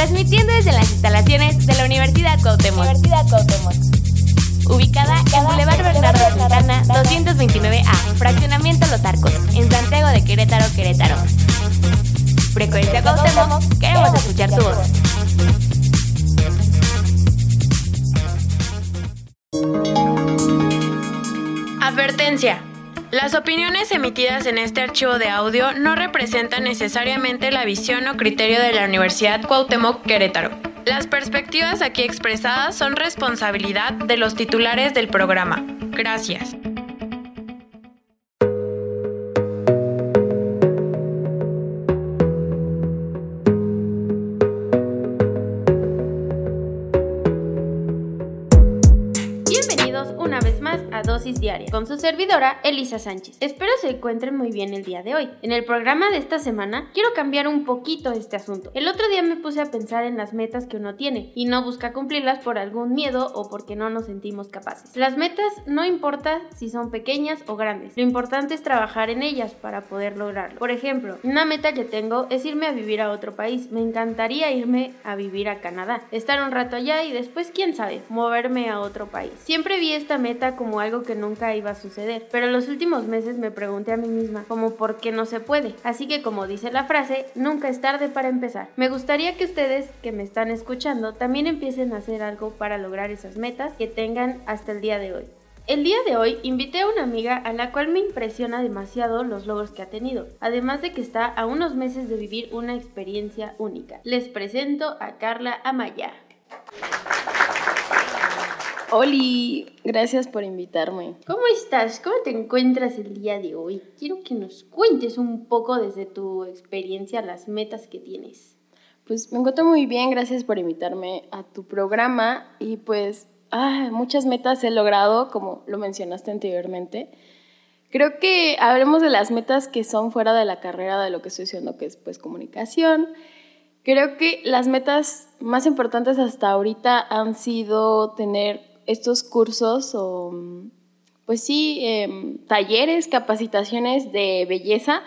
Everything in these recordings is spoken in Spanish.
Transmitiendo desde las instalaciones de la Universidad Cuauhtémoc. Ubicada en Boulevard Bernardo Santana, 229A, Fraccionamiento Los Arcos, en Santiago de Querétaro, Querétaro. Frecuencia Cuauhtémoc, queremos escuchar tu voz. Advertencia. Las opiniones emitidas en este archivo de audio no representan necesariamente la visión o criterio de la Universidad Cuauhtémoc Querétaro. Las perspectivas aquí expresadas son responsabilidad de los titulares del programa. Gracias. Diaria con su servidora Elisa Sánchez. Espero se encuentren muy bien el día de hoy. En el programa de esta semana quiero cambiar un poquito este asunto. El otro día me puse a pensar en las metas que uno tiene y no busca cumplirlas por algún miedo o porque no nos sentimos capaces. Las metas no importa si son pequeñas o grandes. Lo importante es trabajar en ellas para poder lograrlo. Por ejemplo, una meta que tengo es irme a vivir a otro país. Me encantaría irme a vivir a Canadá, estar un rato allá y después, quién sabe, moverme a otro país. Siempre vi esta meta como algo que nunca iba a suceder, pero los últimos meses me pregunté a mí misma como por qué no se puede. Así que como dice la frase, nunca es tarde para empezar. Me gustaría que ustedes que me están escuchando también empiecen a hacer algo para lograr esas metas que tengan hasta el día de hoy. El día de hoy invité a una amiga a la cual me impresiona demasiado los logros que ha tenido, además de que está a unos meses de vivir una experiencia única. Les presento a Carla Amaya. Oli, gracias por invitarme. ¿Cómo estás? ¿Cómo te encuentras el día de hoy? Quiero que nos cuentes un poco desde tu experiencia las metas que tienes. Pues me encuentro muy bien, gracias por invitarme a tu programa y pues ah, muchas metas he logrado, como lo mencionaste anteriormente. Creo que hablemos de las metas que son fuera de la carrera de lo que estoy haciendo, que es pues comunicación. Creo que las metas más importantes hasta ahorita han sido tener estos cursos o, pues sí, eh, talleres, capacitaciones de belleza.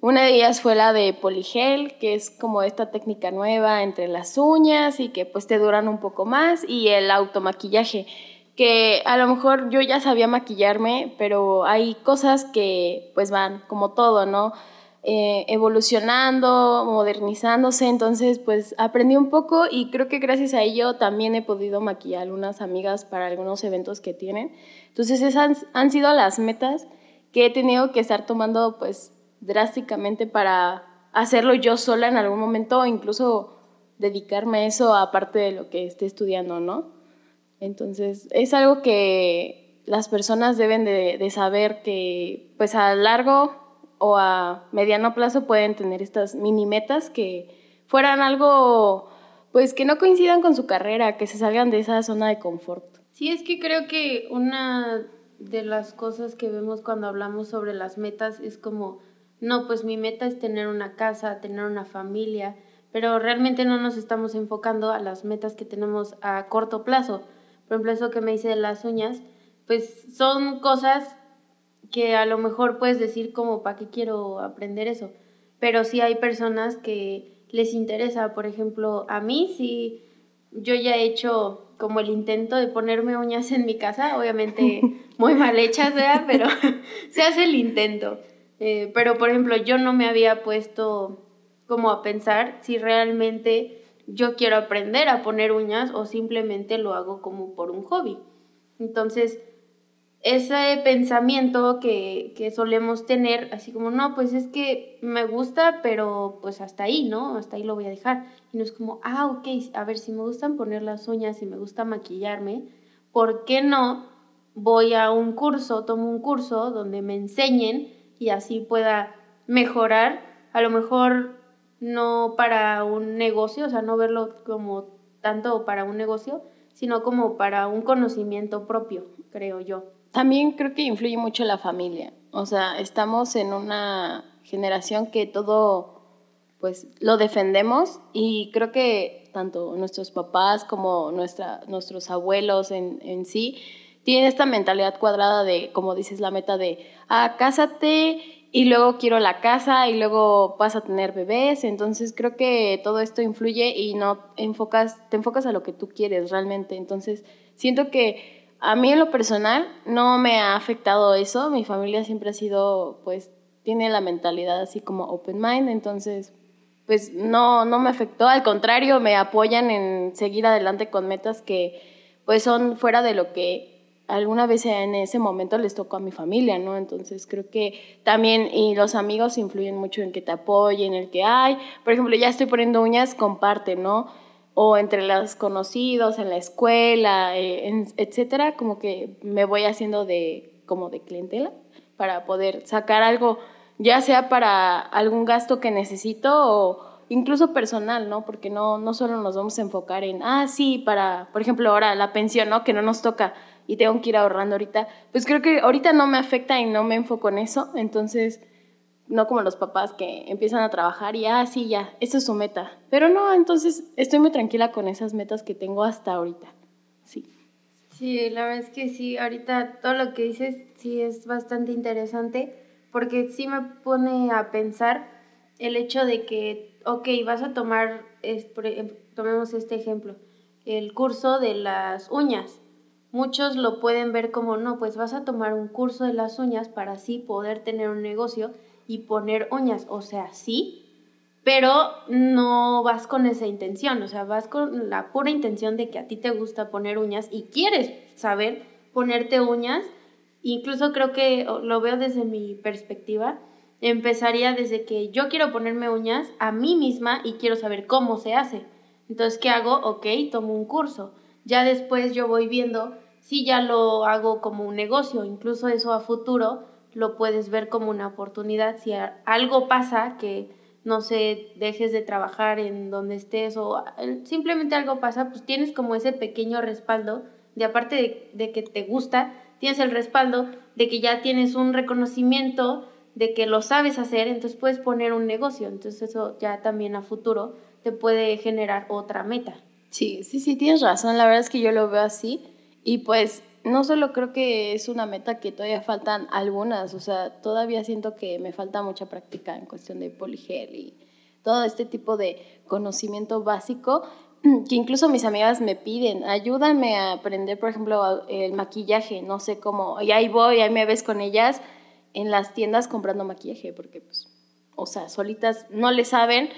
Una de ellas fue la de poligel, que es como esta técnica nueva entre las uñas y que pues te duran un poco más, y el automaquillaje, que a lo mejor yo ya sabía maquillarme, pero hay cosas que pues van como todo, ¿no? Eh, evolucionando, modernizándose, entonces pues aprendí un poco y creo que gracias a ello también he podido maquillar a algunas amigas para algunos eventos que tienen. Entonces esas han sido las metas que he tenido que estar tomando pues drásticamente para hacerlo yo sola en algún momento o incluso dedicarme a eso aparte de lo que esté estudiando, ¿no? Entonces es algo que las personas deben de, de saber que pues a largo o a mediano plazo pueden tener estas mini metas que fueran algo pues que no coincidan con su carrera, que se salgan de esa zona de confort. Sí, es que creo que una de las cosas que vemos cuando hablamos sobre las metas es como, no, pues mi meta es tener una casa, tener una familia, pero realmente no nos estamos enfocando a las metas que tenemos a corto plazo. Por ejemplo, eso que me hice de las uñas, pues son cosas que a lo mejor puedes decir como, ¿para qué quiero aprender eso? Pero sí hay personas que les interesa, por ejemplo, a mí sí, yo ya he hecho como el intento de ponerme uñas en mi casa, obviamente muy mal hechas, ¿verdad? Pero se hace el intento. Eh, pero, por ejemplo, yo no me había puesto como a pensar si realmente yo quiero aprender a poner uñas o simplemente lo hago como por un hobby. Entonces, ese pensamiento que, que, solemos tener, así como, no, pues es que me gusta, pero pues hasta ahí, ¿no? Hasta ahí lo voy a dejar. Y no es como, ah, ok, a ver, si me gustan poner las uñas, si me gusta maquillarme, ¿por qué no voy a un curso, tomo un curso donde me enseñen y así pueda mejorar? A lo mejor no para un negocio, o sea, no verlo como tanto para un negocio, sino como para un conocimiento propio, creo yo. También creo que influye mucho la familia. O sea, estamos en una generación que todo pues lo defendemos y creo que tanto nuestros papás como nuestra, nuestros abuelos en, en sí tienen esta mentalidad cuadrada de, como dices, la meta de, ah, cásate y luego quiero la casa y luego vas a tener bebés. Entonces creo que todo esto influye y no enfocas, te enfocas a lo que tú quieres realmente. Entonces siento que a mí en lo personal no me ha afectado eso. Mi familia siempre ha sido, pues, tiene la mentalidad así como open mind. Entonces, pues no, no me afectó. Al contrario, me apoyan en seguir adelante con metas que pues son fuera de lo que alguna vez en ese momento les tocó a mi familia, ¿no? Entonces creo que también y los amigos influyen mucho en que te apoyen, el que hay, por ejemplo, ya estoy poniendo uñas, comparte, ¿no? O entre los conocidos, en la escuela, eh, etcétera, como que me voy haciendo de como de clientela para poder sacar algo, ya sea para algún gasto que necesito o incluso personal, ¿no? Porque no, no solo nos vamos a enfocar en, ah, sí, para, por ejemplo, ahora la pensión, ¿no? Que no nos toca y tengo que ir ahorrando ahorita, pues creo que ahorita no me afecta y no me enfoco en eso, entonces no como los papás que empiezan a trabajar y, ah, sí, ya, esa es su meta. Pero no, entonces estoy muy tranquila con esas metas que tengo hasta ahorita. Sí. Sí, la verdad es que sí, ahorita todo lo que dices sí es bastante interesante porque sí me pone a pensar el hecho de que, ok, vas a tomar, tomemos este ejemplo, el curso de las uñas Muchos lo pueden ver como, no, pues vas a tomar un curso de las uñas para así poder tener un negocio y poner uñas. O sea, sí, pero no vas con esa intención, o sea, vas con la pura intención de que a ti te gusta poner uñas y quieres saber ponerte uñas. Incluso creo que lo veo desde mi perspectiva. Empezaría desde que yo quiero ponerme uñas a mí misma y quiero saber cómo se hace. Entonces, ¿qué hago? Ok, tomo un curso. Ya después yo voy viendo si ya lo hago como un negocio, incluso eso a futuro lo puedes ver como una oportunidad. Si algo pasa que no sé, dejes de trabajar en donde estés o simplemente algo pasa, pues tienes como ese pequeño respaldo de aparte de, de, que te gusta, tienes el respaldo de que ya tienes un reconocimiento de que lo sabes hacer, entonces puedes poner un negocio, entonces eso ya también a futuro te puede generar otra meta. Sí, sí, sí, tienes razón, la verdad es que yo lo veo así y pues no solo creo que es una meta que todavía faltan algunas, o sea, todavía siento que me falta mucha práctica en cuestión de poligel y todo este tipo de conocimiento básico que incluso mis amigas me piden, ayúdame a aprender, por ejemplo, el maquillaje, no sé cómo, y ahí voy, ahí me ves con ellas en las tiendas comprando maquillaje, porque pues, o sea, solitas no le saben,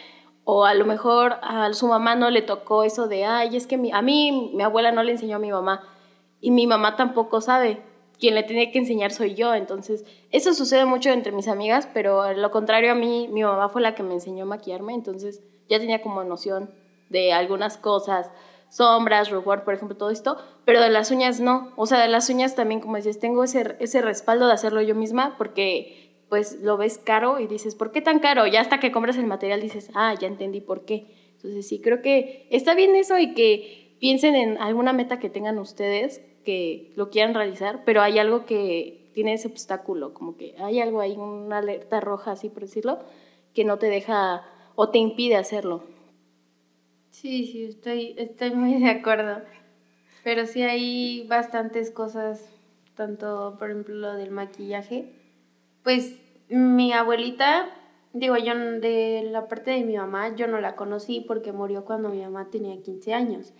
o a lo mejor a su mamá no le tocó eso de, ay, es que a mí mi abuela no le enseñó a mi mamá y mi mamá tampoco sabe. Quien le tiene que enseñar soy yo. Entonces, eso sucede mucho entre mis amigas, pero lo contrario a mí, mi mamá fue la que me enseñó a maquillarme, entonces ya tenía como noción de algunas cosas, sombras, rubor, por ejemplo, todo esto, pero de las uñas no. O sea, de las uñas también, como dices, tengo ese, ese respaldo de hacerlo yo misma porque pues lo ves caro y dices, ¿por qué tan caro? Ya hasta que compras el material dices, ah, ya entendí por qué. Entonces sí, creo que está bien eso y que piensen en alguna meta que tengan ustedes que lo quieran realizar, pero hay algo que tiene ese obstáculo, como que hay algo ahí, una alerta roja, así por decirlo, que no te deja o te impide hacerlo. Sí, sí, estoy, estoy muy de acuerdo. Pero sí hay bastantes cosas, tanto por ejemplo lo del maquillaje. Pues mi abuelita, digo yo de la parte de mi mamá, yo no la conocí porque murió cuando mi mamá tenía 15 años.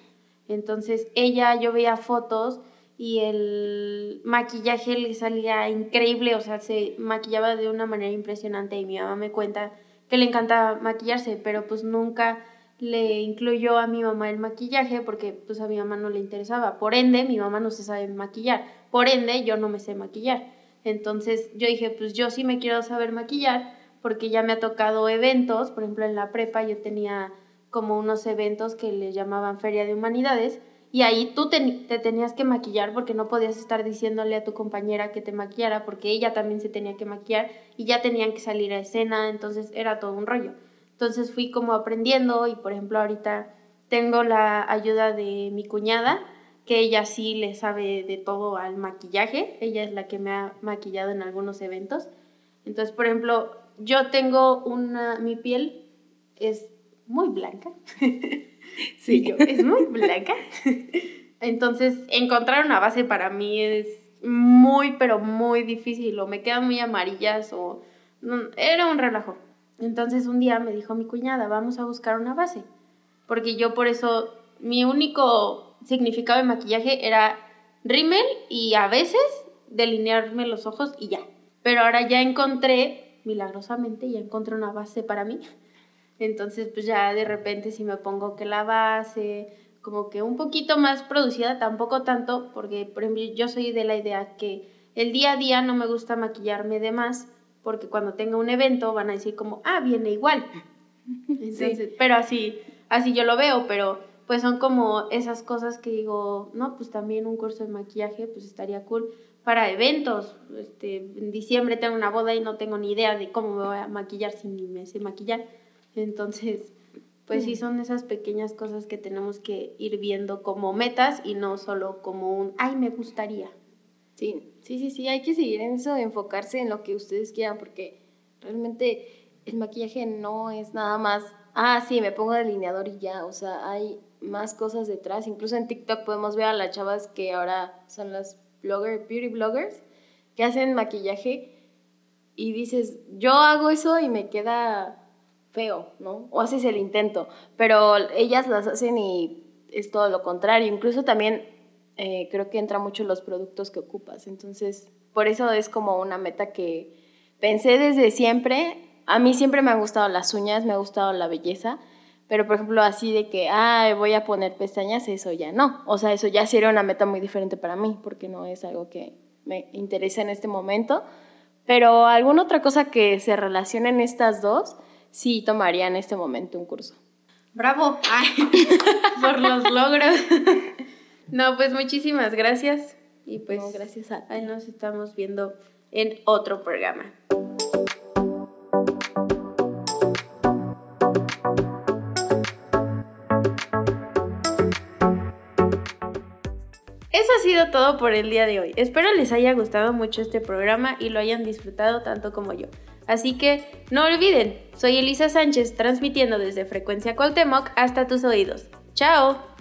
Entonces ella, yo veía fotos y el maquillaje le salía increíble, o sea, se maquillaba de una manera impresionante y mi mamá me cuenta que le encanta maquillarse, pero pues nunca le incluyó a mi mamá el maquillaje porque pues a mi mamá no le interesaba. Por ende, mi mamá no se sabe maquillar. Por ende, yo no me sé maquillar. Entonces yo dije, pues yo sí me quiero saber maquillar porque ya me ha tocado eventos, por ejemplo en la prepa yo tenía como unos eventos que le llamaban Feria de Humanidades y ahí tú te, tenías que maquillar porque no podías estar diciéndole a tu compañera que te maquillara porque ella también se tenía que maquillar y ya tenían que salir a escena, entonces era todo un rollo. Entonces fui como aprendiendo y por ejemplo ahorita tengo la ayuda de mi cuñada, que ella sí le sabe de todo al maquillaje, ella es la que me ha maquillado en algunos eventos. Entonces, por ejemplo, yo tengo una, mi piel es muy blanca. sí, yo, es muy blanca. Entonces, encontrar una base para mí es muy, pero muy difícil, o me quedan muy amarillas, o era un relajo. Entonces, un día me dijo mi cuñada, vamos a buscar una base, porque yo por eso, mi único significado de maquillaje era rímel y a veces delinearme los ojos y ya. Pero ahora ya encontré, milagrosamente, ya encontré una base para mí. Entonces, pues ya de repente si me pongo que la base, como que un poquito más producida, tampoco tanto, porque por ejemplo yo soy de la idea que el día a día no me gusta maquillarme de más, porque cuando tenga un evento van a decir como, ah, viene igual. Entonces, pero así, así yo lo veo, pero pues son como esas cosas que digo, no, pues también un curso de maquillaje, pues estaría cool para eventos. Este, en diciembre tengo una boda y no tengo ni idea de cómo me voy a maquillar si ni me sé maquillar. Entonces, pues sí son esas pequeñas cosas que tenemos que ir viendo como metas y no solo como un, ay, me gustaría. Sí, sí, sí, sí, hay que seguir en eso, enfocarse en lo que ustedes quieran, porque realmente el maquillaje no es nada más, ah, sí, me pongo delineador y ya, o sea, hay más cosas detrás. Incluso en TikTok podemos ver a las chavas que ahora son las blogger, beauty bloggers, que hacen maquillaje y dices, yo hago eso y me queda feo, ¿no? O haces el intento, pero ellas las hacen y es todo lo contrario. Incluso también eh, creo que entra mucho los productos que ocupas. Entonces, por eso es como una meta que pensé desde siempre. A mí siempre me han gustado las uñas, me ha gustado la belleza, pero por ejemplo así de que, ah, voy a poner pestañas, eso ya no. O sea, eso ya sería una meta muy diferente para mí, porque no es algo que me interesa en este momento. Pero alguna otra cosa que se relacione en estas dos, sí tomaría en este momento un curso. Bravo por los logros. no, pues muchísimas gracias. Y pues gracias a Ahí nos estamos viendo en otro programa. Eso ha sido todo por el día de hoy. Espero les haya gustado mucho este programa y lo hayan disfrutado tanto como yo. Así que no olviden, soy Elisa Sánchez transmitiendo desde Frecuencia Cuauhtémoc hasta tus oídos. ¡Chao!